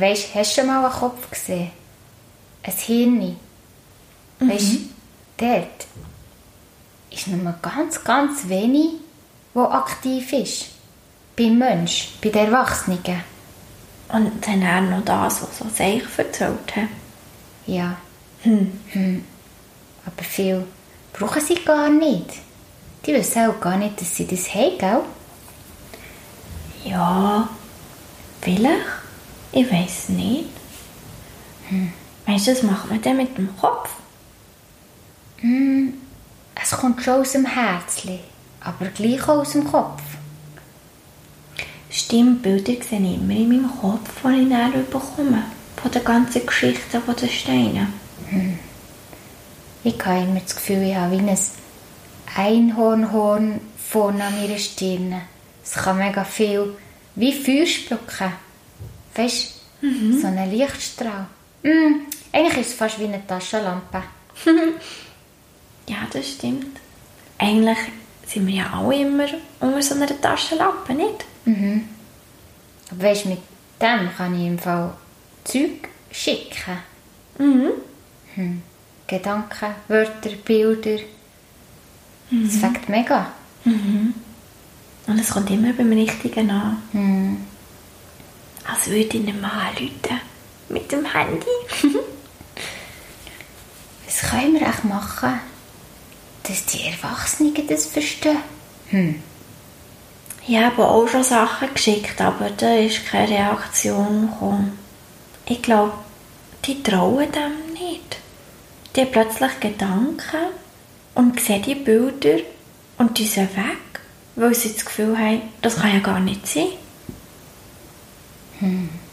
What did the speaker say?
Weißt, hast du schon mal einen Kopf gesehen? Ein Hirn? Weißt du, dort ist nur ganz, ganz wenig, wo aktiv ist. Beim Mensch, bei den Erwachsenen. Und dann auch noch das, was er sich erzählt hat. Ja. Hm. Aber viel brauchen sie gar nicht. Die wissen auch gar nicht, dass sie das haben, gell? Ja, vielleicht. Ich weiß nicht. Weißt du, was macht man denn mit dem Kopf? Es kommt schon aus dem Herzli, aber gleich auch aus dem Kopf. Stimmt, Bilder sehe ich immer in meinem Kopf, die ich dann bekomme. Von den ganzen Geschichten von den Steinen. Ich habe immer das Gefühl, ich habe wie ein Einhornhorn vorne an meiner Stirn. Es kann mega viel, wie Feuerspucken. Weißt du, so ein Lichtstrahl. Mm, eigentlich ist es fast wie eine Taschenlampe. Ja, das stimmt. Eigentlich sind wir ja alle immer unter so einer Taschenlampe, nicht? Aber weißt du, mit dem kann ich im Fall Zeug schicken. Mhm. Hm. Gedanken, Wörter, Bilder. Das fängt mega. Und es kommt immer beim Richtigen an. Hm. Als würde ich ihn mal anrufen. Mit dem Handy. Was können wir echt machen, dass die Erwachsenen das verstehen? Ich habe auch schon Sachen geschickt, aber da ist keine Reaktion gekommen. Ich glaube, die trauen dem nicht. Die haben plötzlich Gedanken und sehen die Bilder und die sind weg, weil sie das Gefühl haben, das kann ja gar nicht sein. Mm.